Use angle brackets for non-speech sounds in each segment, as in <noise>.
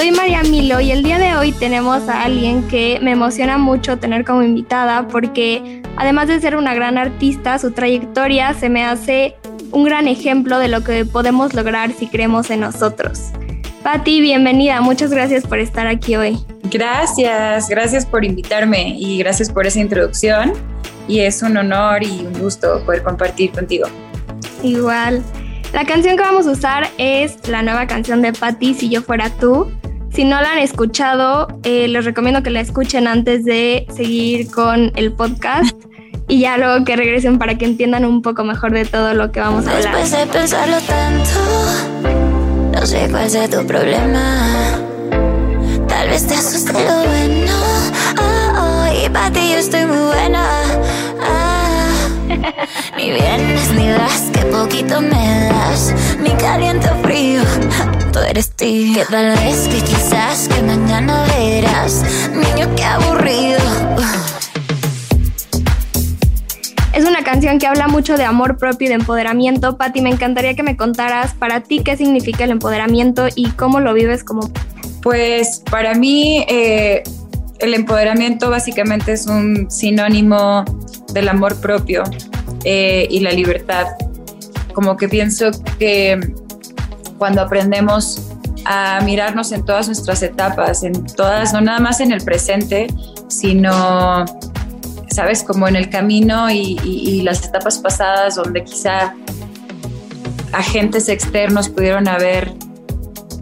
Soy María Milo y el día de hoy tenemos a alguien que me emociona mucho tener como invitada porque además de ser una gran artista, su trayectoria se me hace un gran ejemplo de lo que podemos lograr si creemos en nosotros. Patti, bienvenida, muchas gracias por estar aquí hoy. Gracias, gracias por invitarme y gracias por esa introducción y es un honor y un gusto poder compartir contigo. Igual. La canción que vamos a usar es la nueva canción de Patti, Si yo fuera tú. Si no la han escuchado, eh, les recomiendo que la escuchen antes de seguir con el podcast y ya luego que regresen para que entiendan un poco mejor de todo lo que vamos a hablar. Después de pensarlo tanto, no sé cuál sea tu problema. Tal vez te asuste lo bueno. Oh, oh, y para ti yo estoy muy buena. Ah, <laughs> ni vienes ni das, eres tío. Que tal vez que quizás que mañana verás. Niño, qué aburrido. Es una canción que habla mucho de amor propio y de empoderamiento. Patti, me encantaría que me contaras para ti qué significa el empoderamiento y cómo lo vives como... Pues para mí eh, el empoderamiento básicamente es un sinónimo del amor propio eh, y la libertad. Como que pienso que cuando aprendemos a mirarnos en todas nuestras etapas, en todas, no nada más en el presente, sino sabes, como en el camino y, las etapas pasadas donde quizá agentes externos pudieron haber,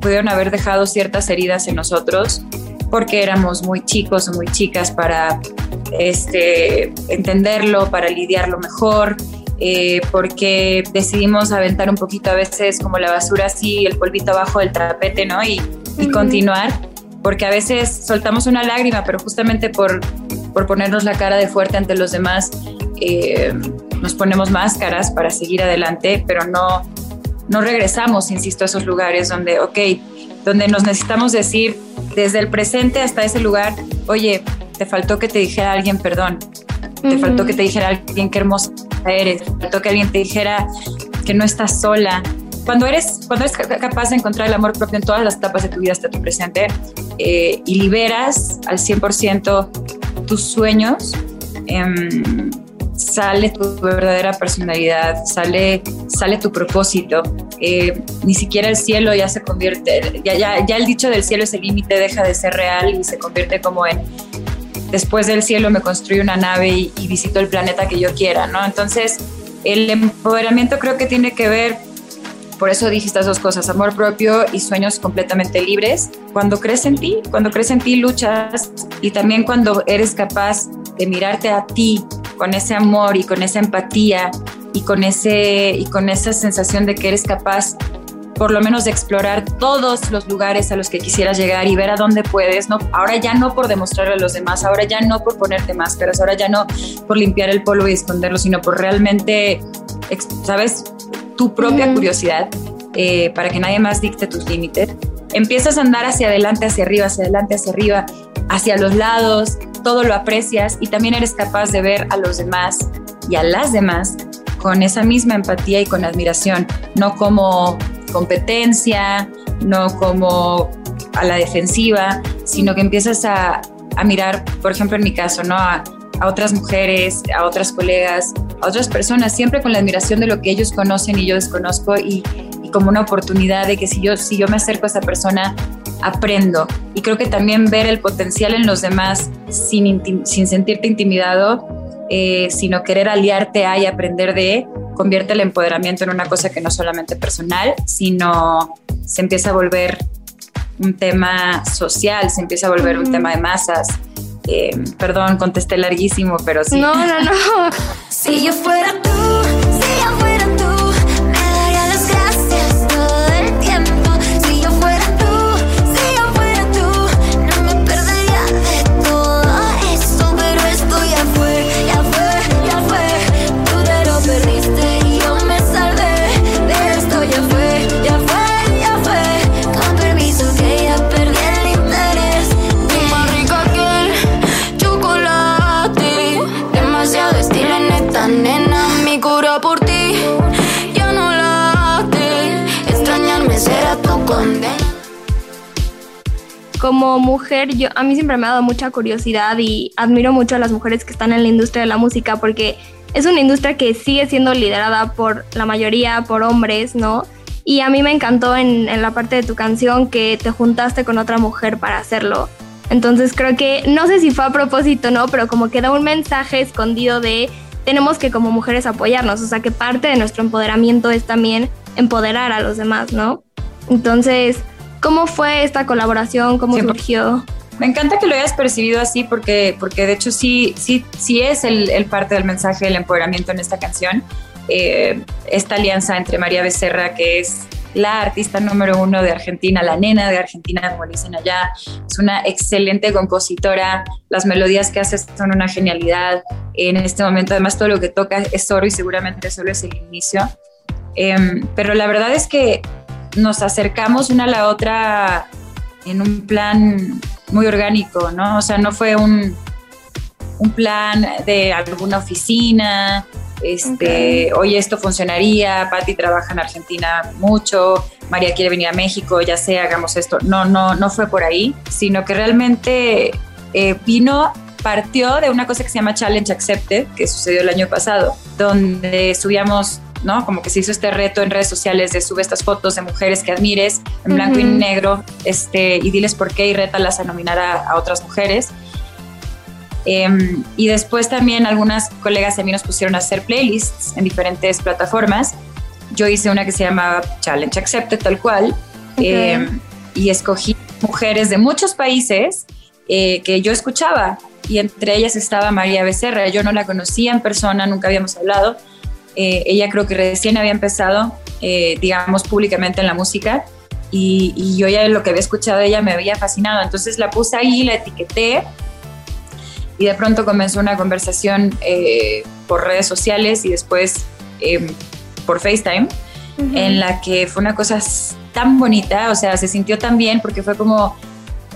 pudieron haber dejado ciertas heridas en nosotros porque éramos muy chicos o muy chicas para este, entenderlo, para lidiarlo mejor, eh, porque decidimos aventar un poquito a veces como la basura así, el polvito abajo del tapete, ¿no? Y, y uh -huh. continuar, porque a veces soltamos una lágrima, pero justamente por por ponernos la cara de fuerte ante los demás, eh, nos ponemos máscaras para seguir adelante, pero no, no regresamos, insisto, a esos lugares donde, ok, donde nos necesitamos decir desde el presente hasta ese lugar, oye, te faltó que te dijera alguien perdón, te uh -huh. faltó que te dijera alguien qué hermosa eres, faltó que alguien te dijera que no estás sola. Cuando eres, cuando eres capaz de encontrar el amor propio en todas las etapas de tu vida hasta tu presente eh, y liberas al 100% tus sueños, eh, sale tu verdadera personalidad, sale, sale tu propósito. Eh, ni siquiera el cielo ya se convierte, ya, ya, ya el dicho del cielo es el límite, deja de ser real y se convierte como en después del cielo me construyo una nave y, y visito el planeta que yo quiera, ¿no? Entonces, el empoderamiento creo que tiene que ver por eso dije estas dos cosas, amor propio y sueños completamente libres. Cuando crees en ti, cuando crees en ti, luchas y también cuando eres capaz de mirarte a ti con ese amor y con esa empatía y con, ese, y con esa sensación de que eres capaz por lo menos de explorar todos los lugares a los que quisieras llegar y ver a dónde puedes, ¿no? Ahora ya no por demostrarle a los demás, ahora ya no por ponerte máscaras, ahora ya no por limpiar el polvo y esconderlo, sino por realmente, ¿sabes? tu propia mm. curiosidad eh, para que nadie más dicte tus límites. Empiezas a andar hacia adelante, hacia arriba, hacia adelante, hacia arriba, hacia los lados, todo lo aprecias y también eres capaz de ver a los demás y a las demás con esa misma empatía y con admiración, no como competencia, no como a la defensiva, sino que empiezas a, a mirar, por ejemplo en mi caso, ¿no? A, otras mujeres, a otras colegas, a otras personas, siempre con la admiración de lo que ellos conocen y yo desconozco y, como una oportunidad de que si yo, si yo me acerco a esa persona, aprendo. Y creo que también ver el potencial en los demás sin, sin sentirte intimidado, eh, sino querer aliarte a y aprender de, convierte el empoderamiento en una cosa que no solamente personal, sino se empieza a volver un tema social, se empieza a volver un tema de masas. Eh, perdón, contesté larguísimo, pero sí. No, no, no. <laughs> si yo fuera tú, como mujer, yo a mí siempre me ha dado mucha curiosidad y admiro mucho a las mujeres que están en la industria de la música porque es una industria que sigue siendo liderada por la mayoría por hombres, ¿no? Y a mí me encantó en, en la parte de tu canción que te juntaste con otra mujer para hacerlo. Entonces creo que, no sé si fue a propósito, ¿no? Pero como que da un mensaje escondido de tenemos que como mujeres apoyarnos, o sea que parte de nuestro empoderamiento es también empoderar a los demás, ¿no? Entonces, ¿Cómo fue esta colaboración? ¿Cómo surgió? Me encanta que lo hayas percibido así porque, porque de hecho sí, sí, sí es el, parte del mensaje del empoderamiento en esta canción. Eh, esta alianza entre María Becerra, que es la artista número uno de Argentina, la nena de Argentina, como dicen allá, es una excelente compositora, las melodías que hace son una genialidad. En este momento, además, todo lo que toca es oro y seguramente solo es el inicio. Em, pero la verdad es que nos acercamos una a la otra en un plan muy orgánico, ¿no? O sea, no fue un, un plan de alguna oficina, este, oye, esto funcionaría, Patti trabaja en Argentina mucho, María quiere venir a México, ya sé, hagamos esto. No, no, no fue por ahí, sino que realmente eh, vino, partió de una cosa que se llama Challenge Accepted, que sucedió el año pasado, donde subíamos ¿no? Como que se hizo este reto en redes sociales de sube estas fotos de mujeres que admires en blanco y negro este, y diles por qué y rétalas a nominar a, otras mujeres. Em, y después también algunas colegas de mí nos pusieron a hacer playlists en diferentes plataformas. Yo hice una que se llama Challenge Accepted, tal cual, em, y escogí mujeres de muchos países eh, que yo escuchaba, y entre ellas estaba María Becerra. Yo no la conocía en persona, nunca habíamos hablado, eh, ella creo que recién había empezado, eh, digamos, públicamente en la música y, yo ya lo que había escuchado de ella me había fascinado. Entonces la puse ahí, la etiqueté y de pronto comenzó una conversación eh, por redes sociales y después em, por FaceTime, en la que fue una cosa tan bonita, o sea, se sintió tan bien porque fue como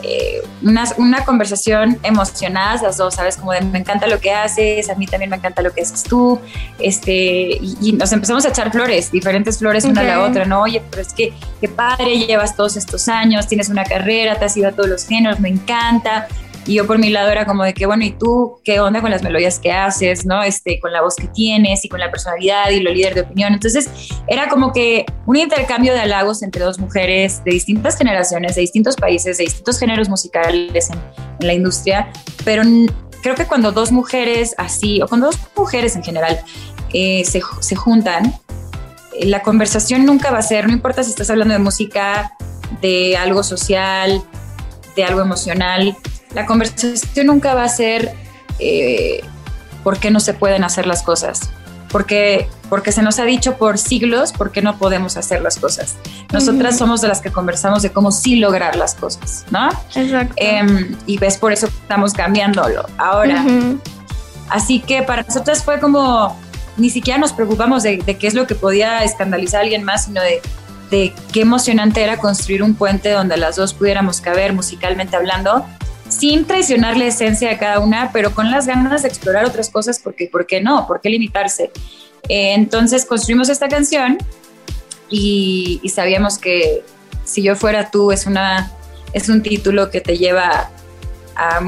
eh, una, una, conversación emocionadas las dos, ¿sabes? Como de me encanta lo que haces, a mí también me encanta lo que haces tú, este, y, nos empezamos a echar flores, diferentes flores una a la otra, ¿no? Oye, pero es que qué padre, llevas todos estos años, tienes una carrera, te has ido a todos los géneros, me encanta, y yo por mi lado era como de que, bueno, ¿y tú qué onda con las melodías que haces, no? Este, con la voz que tienes y con la personalidad y lo líder de opinión. Entonces, era como que un intercambio de halagos entre dos mujeres de distintas generaciones, de distintos países, de distintos géneros musicales en, la industria, pero creo que cuando dos mujeres así, o cuando dos mujeres en general, eh, se, se juntan, eh, la conversación nunca va a ser, no importa si estás hablando de música, de algo social, de algo emocional, la conversación nunca va a ser eh, por qué no se pueden hacer las cosas, porque, porque se nos ha dicho por siglos por qué no podemos hacer las cosas. Nosotras somos de las que conversamos de cómo sí lograr las cosas, ¿no? Exacto. Em, y ves, por eso estamos cambiándolo ahora. Así que para nosotras fue como, ni siquiera nos preocupamos de, de, qué es lo que podía escandalizar a alguien más, sino de, de qué emocionante era construir un puente donde las dos pudiéramos caber musicalmente hablando sin traicionar la esencia de cada una, pero con las ganas de explorar otras cosas, porque ¿por qué no? ¿Por qué limitarse? Eh, entonces construimos esta canción y, sabíamos que si yo fuera tú es, una, es un título que te lleva a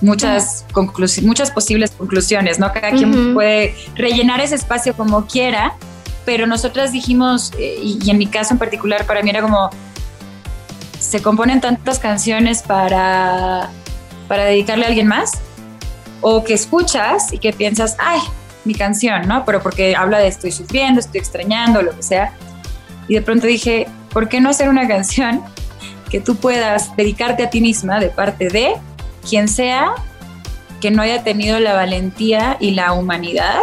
muchas, muchas posibles conclusiones, ¿no? Cada quien puede rellenar ese espacio como quiera, pero nosotras dijimos, eh, y, en mi caso en particular, para mí era como, se componen tantas canciones para, para dedicarle a alguien más, o que escuchas y que piensas, ay, mi canción, ¿no? Pero porque habla de estoy sufriendo, estoy extrañando, lo que sea. Y de pronto dije, ¿por qué no hacer una <laughs> canción que tú puedas dedicarte a ti misma de parte de quien sea que no haya tenido la valentía y la humanidad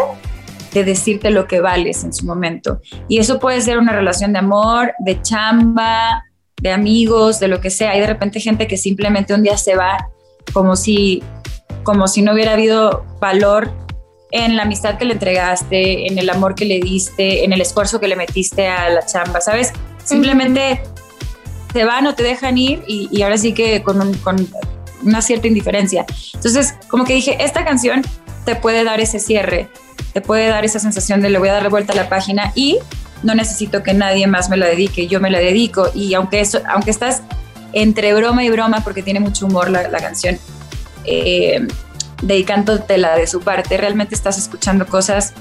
de decirte lo que vales en su momento. Y eso puede ser una relación de amor, de chamba, de amigos, de lo que sea. Hay de repente gente que simplemente un día se va como si, como si no hubiera habido valor en la amistad que le entregaste, en el amor que le diste, en el esfuerzo que le metiste a la chamba, ¿sabes? Simplemente se van o te dejan ir y, ahora sí que con, con una cierta indiferencia. Entonces, como que dije, esta canción te puede dar ese cierre, te puede dar esa sensación de le voy a dar vuelta a la página y no necesito que nadie más me la dedique, yo me la dedico. Y aunque, eso, aunque estás entre broma y broma, porque tiene mucho humor la, canción, eh, dedicándotela de su parte, realmente estás escuchando cosas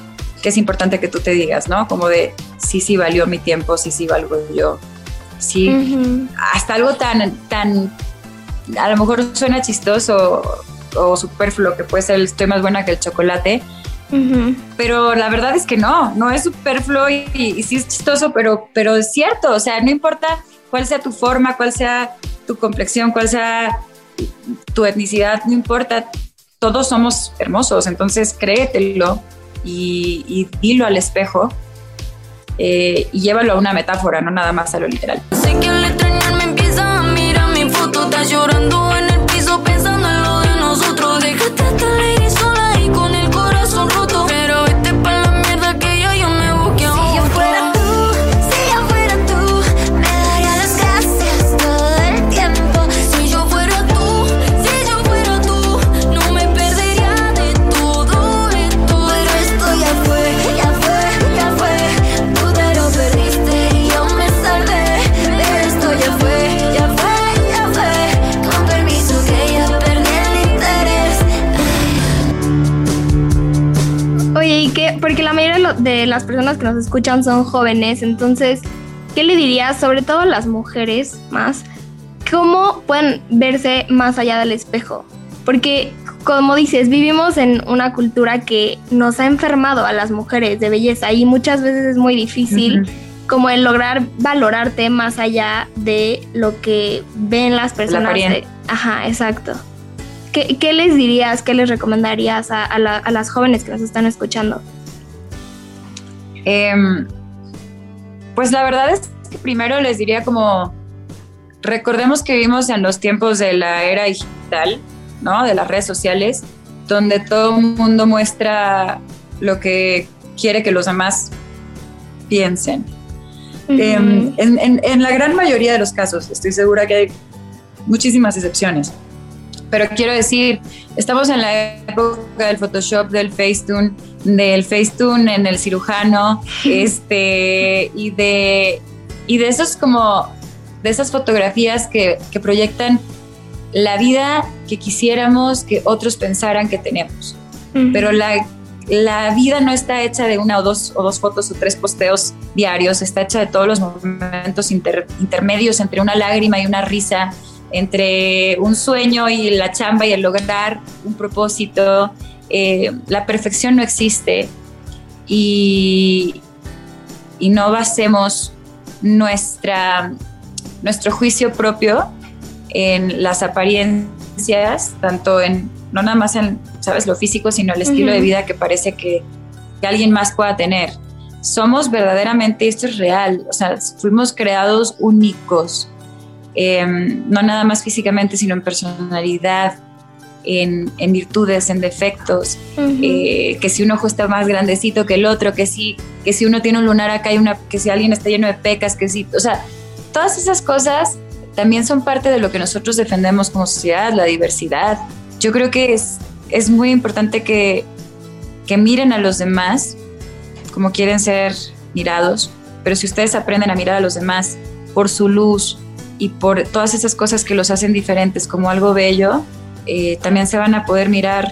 que es importante que tú te digas, ¿no? Como de, sí, sí valió mi tiempo, sí, sí valgo yo. Sí, hasta algo tan, tan, a lo mejor suena chistoso o superfluo, que puede ser estoy más buena que el chocolate, pero la verdad es que no, no es superfluo y, y, sí es chistoso, pero, pero es cierto, o sea, no importa cuál sea tu forma, cuál sea tu complexión, cuál sea tu etnicidad, no importa, todos somos hermosos, entonces créetelo y, y dilo al espejo eh, y llévalo a una metáfora, no nada más a lo literal. Sé que al extrañarme empieza a mirar mi foto, estás llorando que nos escuchan son jóvenes, entonces, ¿qué le dirías, sobre todo a las mujeres más, cómo pueden verse más allá del espejo? Porque, como dices, vivimos en una cultura que nos ha enfermado a las mujeres de belleza y muchas veces es muy difícil. como el lograr valorarte más allá de lo que ven las personas. ajá, exacto. ¿Qué, les dirías, qué les recomendarías a, a las jóvenes que nos están escuchando? Em, pues la verdad es que primero les diría como, recordemos que vivimos en los tiempos de la era digital, ¿no? De las redes sociales, donde todo el mundo muestra lo que quiere que los demás piensen. Em, en, la gran mayoría de los casos, estoy segura que hay muchísimas excepciones, pero quiero decir, estamos en la época del Photoshop, del Facetune, del Facetune en el cirujano, <laughs> este, y de, y de esos como, de esas fotografías que, proyectan la vida que quisiéramos que otros pensaran que tenemos. Pero la, la vida no está hecha de una o dos, o dos fotos o tres posteos diarios, está hecha de todos los momentos intermedios entre una lágrima y una risa, entre un sueño y la chamba y el lograr un propósito. Eh, la perfección no existe y, y no basemos nuestra, nuestro juicio propio en las apariencias, tanto en, no nada más en, sabes, lo físico, sino el estilo de vida que parece que, que alguien más pueda tener. Somos verdaderamente, esto es real, o sea, fuimos creados únicos, Em, no nada más físicamente, sino en personalidad, en, virtudes, en defectos, eh, que si un ojo está más grandecito que el otro, que si, que si uno tiene un lunar acá, y una, que si alguien está lleno de pecas, que si, o sea, todas esas cosas también son parte de lo que nosotros defendemos como sociedad, la diversidad. Yo creo que es, es muy importante que, que miren a los demás como quieren ser mirados, pero si ustedes aprenden a mirar a los demás por su luz, y por todas esas cosas que los hacen diferentes como algo bello, eh, también se van a poder mirar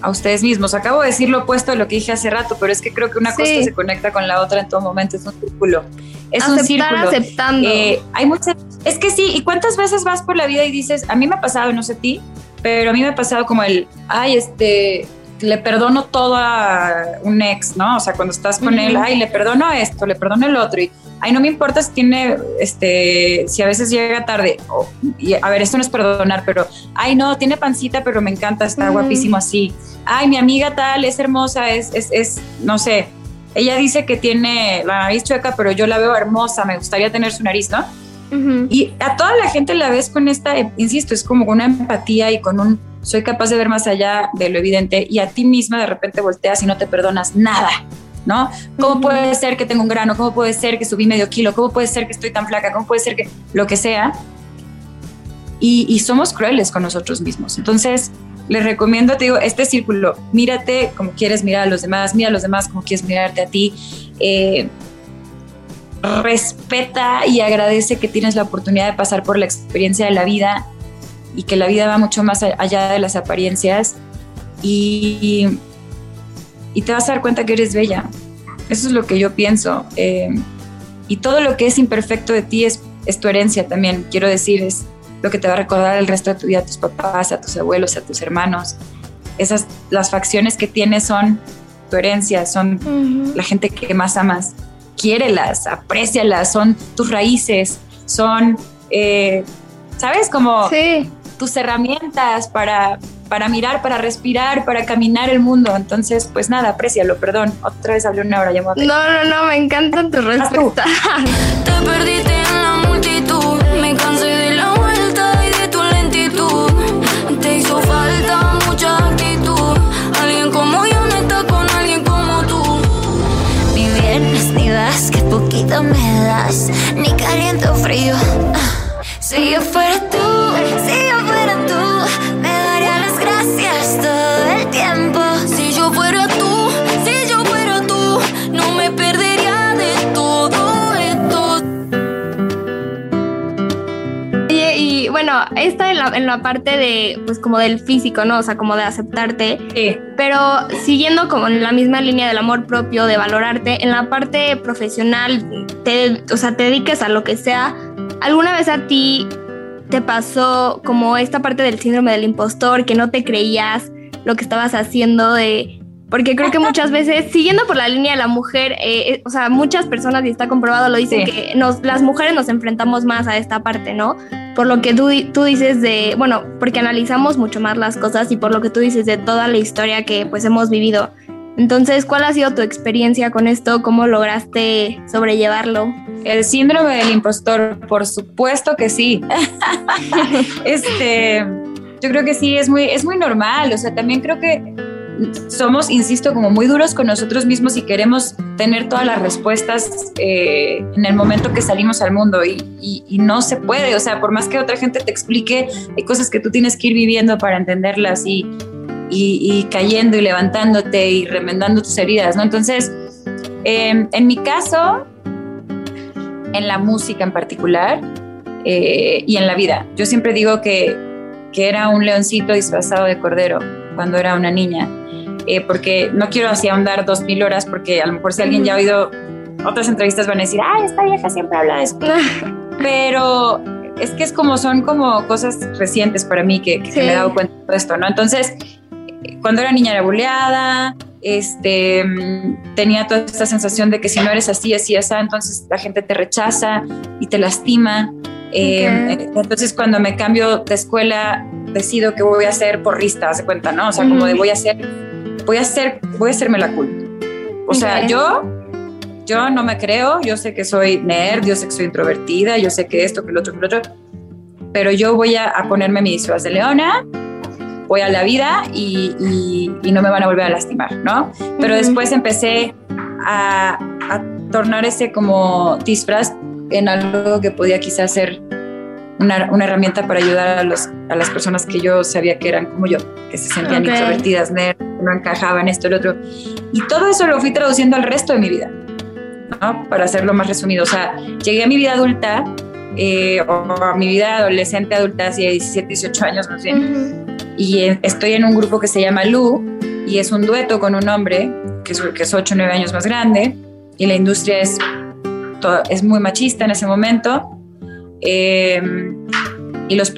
a ustedes mismos. Acabo de decir lo opuesto de lo que dije hace rato, pero es que creo que una cosa se conecta con la otra en todo momento, es un círculo. Es un círculo. aceptando. Eh, hay muchas, es que sí, ¿y cuántas veces vas por la vida y dices, a mí me ha pasado, no sé a ti, pero a mí me ha pasado como el, ay, este, le perdono todo a un ex, ¿no? O sea, cuando estás con él, ay, le perdono esto, le perdono el otro, y ay, no me importa si tiene, este, si a veces llega tarde, y a ver, esto no es perdonar, pero, ay, no, tiene pancita, pero me encanta, está guapísimo así. Ay, mi amiga tal, es hermosa, es, es, es, no sé, ella dice que tiene la nariz chueca, pero yo la veo hermosa, me gustaría tener su nariz, ¿no? Y a toda la gente la ves con esta, insisto, es como una empatía y con un soy capaz de ver más allá de lo evidente y a ti misma de repente volteas y no te perdonas nada, ¿no? ¿Cómo puede ser que tengo un grano? ¿Cómo puede ser que subí medio kilo? ¿Cómo puede ser que estoy tan flaca? ¿Cómo puede ser que lo que sea? Y, y somos crueles con nosotros mismos. Entonces, les recomiendo, te digo, este círculo, mírate como quieres mirar a los demás, mira a los demás como quieres mirarte a ti. Eh, respeta y agradece que tienes la oportunidad de pasar por la experiencia de la vida y que la vida va mucho más allá de las apariencias y, y te vas a dar cuenta que eres bella. Eso es lo que yo pienso. Eh, y todo lo que es imperfecto de ti es, es tu herencia también, quiero decir, es lo que te va a recordar el resto de tu vida a tus papás, a tus abuelos, a tus hermanos. Esas, las facciones que tienes son tu herencia, son la gente que más amas quiérelas, aprécialas, son tus raíces, son, eh, ¿sabes? Como tus herramientas para, para mirar, para respirar, para caminar el mundo. Entonces, pues nada, aprécialo, perdón. Otra vez hablé una hora, ya No, no, no, me encantan tus respuestas. Te perdiste en la multitud, me cansé de la en la, parte de, pues como del físico, ¿no? O sea, como de aceptarte. Sí. Pero siguiendo como en la misma línea del amor propio, de valorarte, en la parte profesional, te, o sea, te dediques a lo que sea, ¿alguna vez a ti te pasó como esta parte del síndrome del impostor, que no te creías lo que estabas haciendo de... Porque creo que muchas veces, <laughs> siguiendo por la línea de la mujer, eh, eh, o sea, muchas personas, y está comprobado, lo dicen, Sí. que nos, las mujeres nos enfrentamos más a esta parte, ¿no? Por lo que tú, tú dices de, bueno, porque analizamos mucho más las cosas y por lo que tú dices de toda la historia que pues hemos vivido. Entonces, ¿cuál ha sido tu experiencia con esto? ¿Cómo lograste sobrellevarlo? El síndrome del impostor, por supuesto que sí. <laughs> este, yo creo que sí, es muy, es muy normal. O sea, también creo que somos, insisto, como muy duros con nosotros mismos y queremos tener todas las respuestas eh, en el momento que salimos al mundo y, no se puede. O sea, por más que otra gente te explique, hay cosas que tú tienes que ir viviendo para entenderlas y, y- cayendo y levantándote y remendando tus heridas, ¿no? Entonces, eh, en mi caso, en la música en particular eh, y en la vida. Yo siempre digo que, que era un leoncito disfrazado de cordero cuando era una niña, eh, porque no quiero así ahondar dos mil horas, porque a lo mejor si alguien ya ha oído otras entrevistas van a decir, ay, esta vieja siempre habla de eso. <laughs> Pero es que es como son como cosas recientes para mí que, que Sí. me he dado cuenta de esto, ¿no? Entonces, cuando era niña era buleada, este, tenía toda esta sensación de que si no eres así, así, así, entonces la gente te rechaza y te lastima. Eh, Entonces cuando me cambio de escuela, decido que voy a ser porrista, de cuenta, ¿no? O sea, como de voy a hacer, voy a hacer, voy a hacerme la cool. O sea, Ok. yo, yo no me creo, yo sé que soy nerd, yo sé que soy introvertida, yo sé que esto, que lo otro, que lo otro, pero yo voy a, a ponerme mi disfraz de leona, voy a la vida y, y- y no me van a volver a lastimar, ¿no? Pero Ujú. después empecé a, a tornar ese como disfraz en algo que podía quizás ser una, una herramienta para ayudar a, los, a las personas que yo sabía que eran como yo, que se sentían Ok. introvertidas, nerd, no encajaban esto, lo otro. Y todo eso lo fui traduciendo al resto de mi vida, ¿no? Para hacerlo más resumido. O sea, llegué a mi vida adulta, eh, o a mi vida adolescente, adulta, así de 17, 18 años más bien. y eh, estoy en un grupo que se llama Lu y es un dueto con un hombre que es, que es 8 o 9 años más grande y la industria es, todo, es muy machista en ese momento. Eh, y los,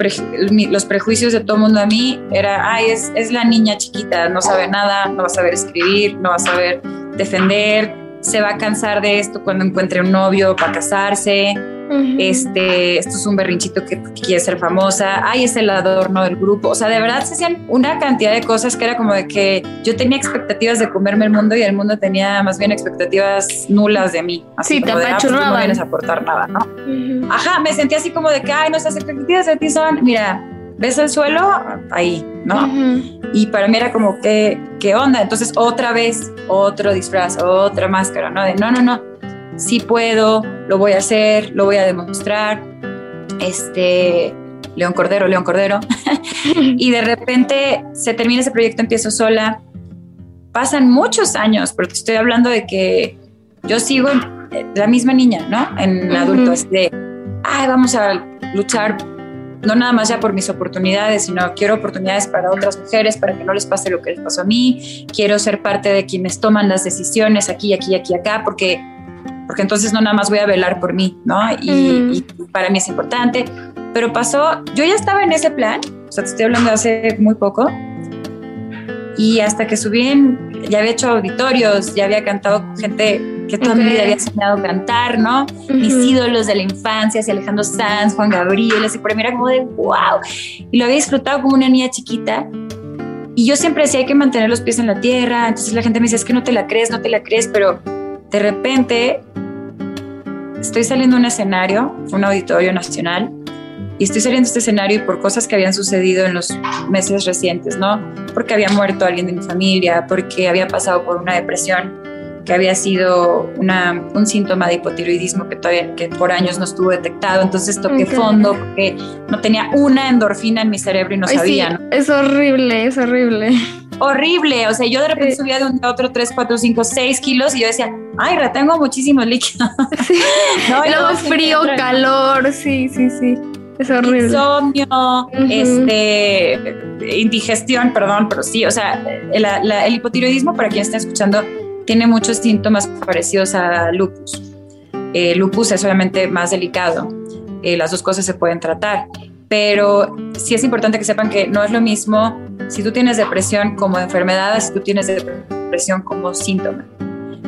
los prejuicios de todo mundo a mí era, ay, es, es la niña chiquita, no sabe nada, no va a saber escribir, no va a saber defender, se va a cansar de esto cuando encuentre un novio para casarse, este, esto es un berrinchito que, quiere ser famosa, ay, es el adorno del grupo, o sea, de verdad se hacían una cantidad de cosas que era como de que yo tenía expectativas de comerme el mundo y el mundo tenía más bien expectativas nulas de mí, así Sí, como te de, ah, pues, no vienes a aportar nada, ¿no? Ajá, me sentía así como de que, ay, nuestras expectativas de ti son, mira, ves el suelo, ahí, ¿no? Y para mí era como, ¿qué, ¿qué onda? Entonces, otra vez, otro disfraz, otra máscara, ¿no? De no, no, no, sí puedo, lo voy a hacer, lo voy a demostrar. Este, León Cordero, León Cordero. <laughs> y de repente se termina ese proyecto, empiezo sola. Pasan muchos años, pero te estoy hablando de que yo sigo eh, la misma niña, ¿no? En Ujú. adulto, es de, ay, vamos a luchar no nada más ya por mis oportunidades, sino quiero oportunidades para otras mujeres, para que no les pase lo que les pasó a mí. Quiero ser parte de quienes toman las decisiones aquí, aquí, aquí, acá, porque, porque entonces no nada más voy a velar por mí, ¿no? Y, Ujú. y para mí es importante. Pero pasó, yo ya estaba en ese plan, o sea, te estoy hablando de hace muy poco, y hasta que subí, en, ya había hecho auditorios, ya había cantado con gente que toda mi Ok. vida había soñado cantar, ¿no? mis Ujú. ídolos de la infancia, así Alejandro Sanz, Juan Gabriel, así por mí era como de wow. Y lo había disfrutado como una niña chiquita. Y yo siempre decía, hay que mantener los pies en la tierra. Entonces la gente me decía, es que no te la crees, no te la crees, pero de repente estoy saliendo a un escenario, un auditorio nacional, y estoy saliendo a este escenario y por cosas que habían sucedido en los meses recientes, ¿no? Porque había muerto alguien de mi familia, porque había pasado por una depresión que había sido una, un síntoma de hipotiroidismo que todavía que por años no estuvo detectado. Entonces toqué Ok. fondo porque no tenía una endorfina en mi cerebro y no Ay, sabía, sí, ¿no? es horrible, es horrible. Horrible. O sea, yo de repente Sí. subía de un a otro 3, 4, 5, 6 kilos y yo decía, ay, retengo muchísimos líquidos. <laughs> Sí. <laughs> No, Luego frío, calor, sí, sí, sí. Es horrible. Insomnio, este, indigestión, perdón, pero sí, o sea, la- la- el hipotiroidismo, para quien está escuchando, tiene muchos síntomas parecidos a lupus. Eh, lupus es obviamente más delicado, eh, las dos cosas se pueden tratar, pero sí es importante que sepan que no es lo mismo si tú tienes depresión como enfermedad, a si tú tienes depresión como síntoma.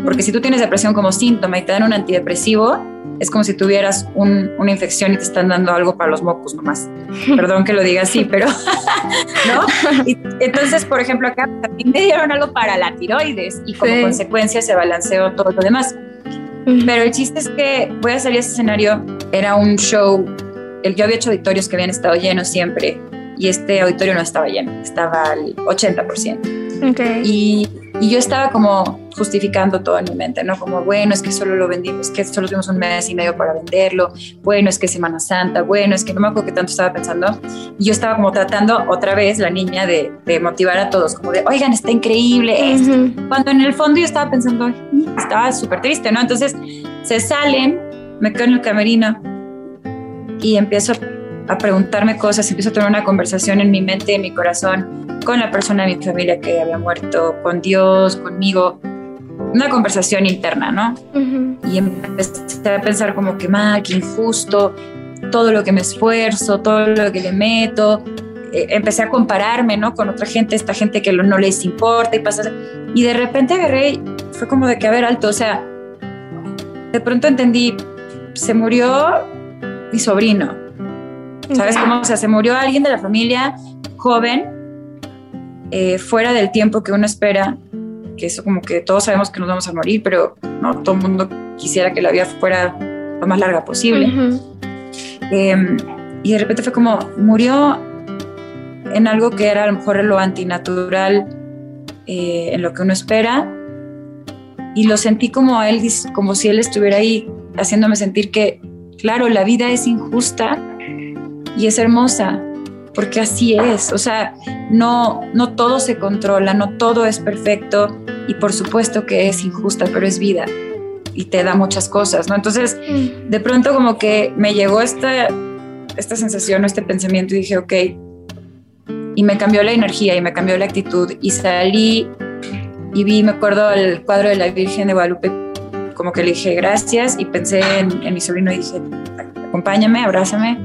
Porque si tú tienes depresión como síntoma y te dan un antidepresivo, es como si tuvieras un- una infección y te están dando algo para los mocos nomás. <laughs> Perdón que lo diga así, pero <laughs> ¿no? Y entonces, por ejemplo, acá también me dieron algo para la tiroides y como Sí. consecuencia se balanceó todo lo demás. Pero el chiste es que voy a salir a ese escenario, era un show, el, yo había hecho auditorios que habían estado llenos siempre y este auditorio no estaba lleno, estaba al 80%. Ok. Y, y yo estaba como justificando todo en mi mente, ¿no? Como, bueno, es que solo lo vendimos, que solo tuvimos un mes y medio para venderlo, bueno, es que Semana Santa, bueno, es que no me acuerdo qué tanto estaba pensando. Y yo estaba como tratando otra vez, la niña, de, de motivar a todos, como de, oigan, está increíble esto. Cuando en el fondo yo estaba pensando, "Ay, estaba súper triste, ¿no? Entonces se salen, me quedo en el camerino y empiezo a preguntarme cosas, empiezo a tener una conversación en mi mente, en mi corazón, con la persona de mi familia que había muerto, con Dios, conmigo, una conversación interna, ¿no? Ujú. Y empecé a pensar como que mal, que injusto, todo lo que me esfuerzo, todo lo que le meto. Eh, empecé a compararme, ¿no? Con otra gente, esta gente que no les importa y pasa. Y de repente agarré, fue como de que, a ver, alto, o sea, de pronto entendí, se murió mi sobrino, ¿sabes cómo? O sea, se murió alguien de la familia joven, eh, fuera del tiempo que uno espera, que eso como que todos sabemos que nos vamos a morir, pero no todo el mundo quisiera que la vida fuera lo más larga posible. Ujú. Eh, y de repente fue como, murió en algo que era a lo mejor lo antinatural, eh, en lo que uno espera, y lo sentí como él, como si él estuviera ahí haciéndome sentir que, claro, la vida es injusta y es hermosa, porque así es, o sea, no, no todo se controla, no todo es perfecto, y por supuesto que es injusta, pero es vida y te da muchas cosas, ¿no? Entonces, de pronto como que me llegó esta, esta sensación o este pensamiento y dije, ok, y me cambió la energía y me cambió la actitud y salí y vi, me acuerdo, el cuadro de la Virgen de Guadalupe, como que le dije gracias y pensé en, mi sobrino y dije, acompáñame, abrázame.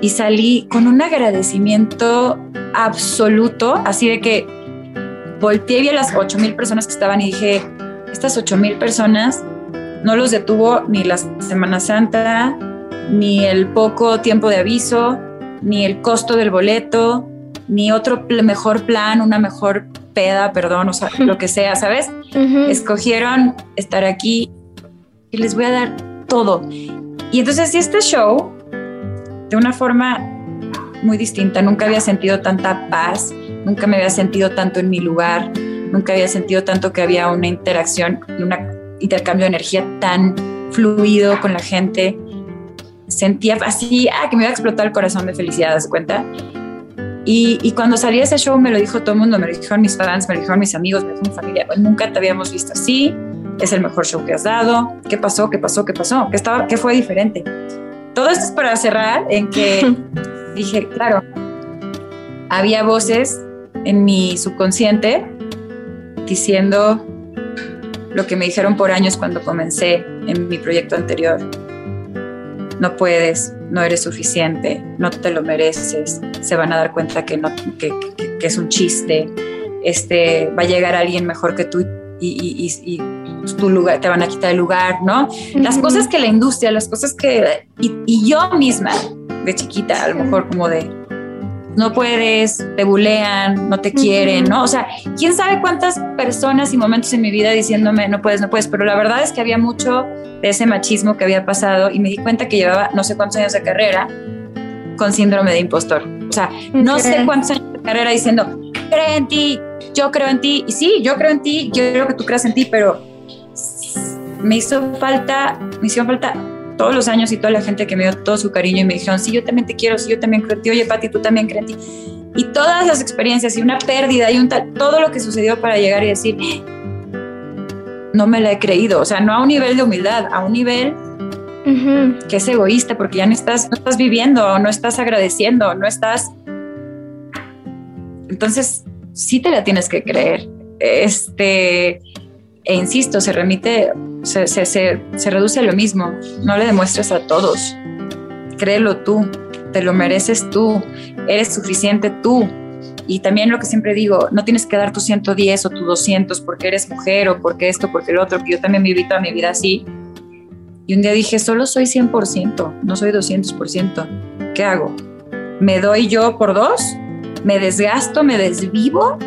Y salí con un agradecimiento absoluto, así de que volteé y vi a las 8 mil personas que estaban y dije, estas 8 mil personas no los detuvo ni la Semana Santa, ni el poco tiempo de aviso, ni el costo del boleto, ni otro mejor plan, una mejor peda, perdón, o sea, lo que sea, ¿sabes? Escogieron estar aquí y les voy a dar todo. Y entonces, este show, de una forma muy distinta, nunca había sentido tanta paz, nunca me había sentido tanto en mi lugar, nunca había sentido tanto que había una interacción y un intercambio de energía tan fluido con la gente. Sentía así, ah, que me iba a explotar el corazón de felicidad, ¿das cuenta? Y, cuando salí de ese show me lo dijo todo el mundo, me lo dijeron mis fans, me lo dijeron mis amigos, me lo dijo mi familia, pues nunca te habíamos visto así, es el mejor show que has dado, ¿qué pasó? ¿Qué pasó? ¿Qué pasó? ¿Qué, estaba, qué fue diferente? Todo esto es para cerrar en que <laughs> dije, claro, había voces en mi subconsciente diciendo lo que me dijeron por años cuando comencé en mi proyecto anterior. No puedes, no eres suficiente, no te lo mereces, se van a dar cuenta que, no, que, es un chiste, este, va a llegar alguien mejor que tú y, y, tu lugar, te van a quitar el lugar, ¿no? Las cosas que la industria, las cosas que... Y, yo misma, de chiquita, a lo mejor como de, no puedes, te bulean, no te quieren, ¿no? O sea, quién sabe cuántas personas y momentos en mi vida diciéndome, no puedes, no puedes, pero la verdad es que había mucho de ese machismo que había pasado y me di cuenta que llevaba no sé cuántos años de carrera con síndrome de impostor. O sea, no sé cuántos años de carrera diciendo, cree en ti, yo creo en ti, y sí, yo creo en ti, quiero que tú creas en ti, pero me hizo falta, me hizo falta todos los años y toda la gente que me dio todo su cariño y me dijeron, sí, yo también te quiero, sí, yo también creo en ti, oye, Pati, tú también crees en ti. Y todas las experiencias y una pérdida y un tal, todo lo que sucedió para llegar y decir, no me la he creído, o sea, no a un nivel de humildad, a un nivel que es egoísta porque ya no estás, no estás viviendo, no estás agradeciendo, no estás... Entonces, sí te la tienes que creer. Este, e insisto, se remite, se, se, se, reduce a lo mismo. No le demuestres a todos. Créelo tú, te lo mereces tú, eres suficiente tú. Y también lo que siempre digo, no tienes que dar tu 110 o tu 200 porque eres mujer o porque esto, porque el otro, que yo también viví toda mi vida así. Y un día dije, solo soy 100%, no soy 200%. ¿Qué hago? ¿Me doy yo por dos? ¿Me desgasto? ¿Me desvivo?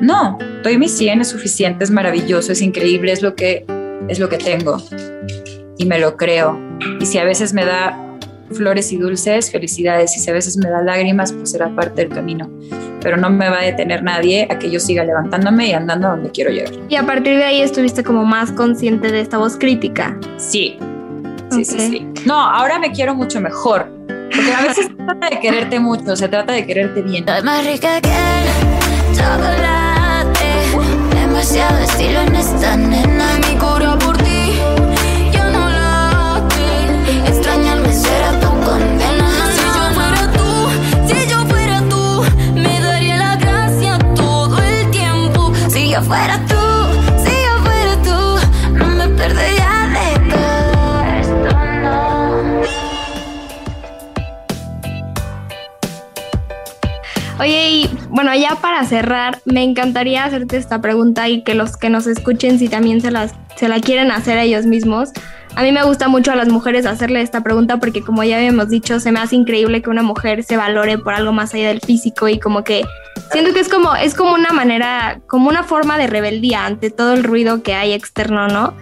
No, doy mi 100, es suficiente, es maravilloso, es increíble, es lo que, es lo que tengo. Y me lo creo. Y si a veces me da flores y dulces, felicidades. Y si a veces me da lágrimas, pues será parte del camino. Pero no me va a detener nadie a que yo siga levantándome y andando a donde quiero llegar. Y a partir de ahí estuviste como más consciente de esta voz crítica. Sí, sí, sí, sí. No, ahora me quiero mucho mejor. Porque a veces <laughs> se trata de quererte mucho, se trata de quererte bien. Demasiado estilo en esta nena. Mi cura por ti, yo no late. Extrañarme será tu condena. Si yo fuera tú, si yo fuera tú, me daría la gracia todo el tiempo. Si yo fuera tú. Oye, y bueno, ya para cerrar, me encantaría hacerte esta pregunta y que los que nos escuchen, si también se, las, se la quieren hacer a ellos mismos. A mí me gusta mucho a las mujeres hacerle esta pregunta porque como ya habíamos dicho, se me hace increíble que una mujer se valore por algo más allá del físico y como que siento que es como, es como una manera, como una forma de rebeldía ante todo el ruido que hay externo, ¿no?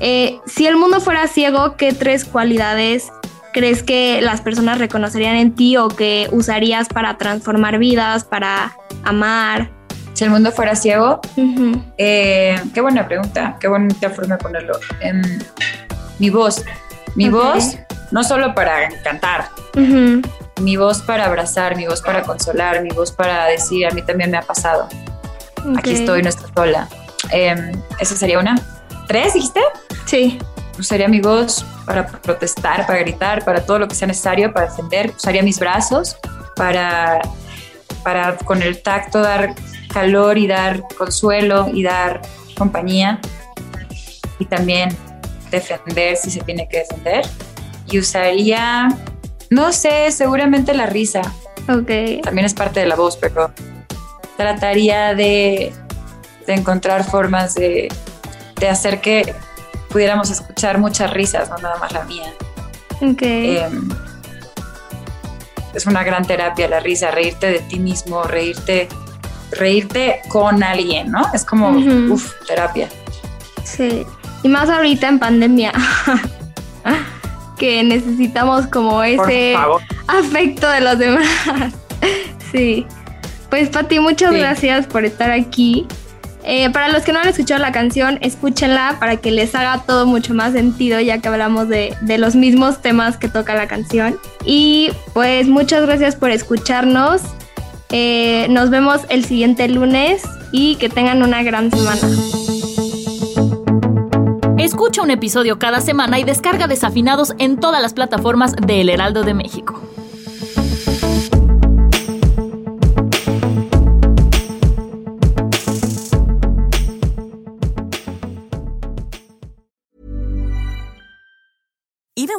Eh, si el mundo fuera ciego, ¿qué tres cualidades crees que las personas reconocerían en ti o que usarías para transformar vidas, para amar? Si el mundo fuera ciego, eh, qué buena pregunta, qué bonita forma de ponerlo. Em, mi voz, mi voz, no solo para cantar, mi voz para abrazar, mi voz para consolar, mi voz para decir, a mí también me ha pasado. Aquí estoy, no estoy sola. Eh, esa sería una. ¿Tres, dijiste? Sí usaría mi voz para protestar, para gritar, para todo lo que sea necesario, para defender, usaría mis brazos para para con el tacto dar calor y dar consuelo y dar compañía y también defender si se tiene que defender. Y usaría, no sé, seguramente la risa. Ok. También es parte de la voz, pero trataría de, de encontrar formas de, de hacer que pudiéramos escuchar muchas risas, no nada más la mía. Ok. Eh, es una gran terapia la risa, reírte de ti mismo, reírte, reírte con alguien, ¿no? Es como, uff, terapia. Sí. Y más ahorita en pandemia. <laughs> que necesitamos como ese afecto de los demás. <laughs> sí. Pues Pati, muchas Sí. gracias por estar aquí. Eh, para los que no han escuchado la canción, escúchenla para que les haga todo mucho más sentido, ya que hablamos de, de los mismos temas que toca la canción. Y pues muchas gracias por escucharnos. Eh, nos vemos el siguiente lunes y que tengan una gran semana. Escucha un episodio cada semana y descarga Desafinados en todas las plataformas de El Heraldo de México.